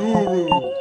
Guru.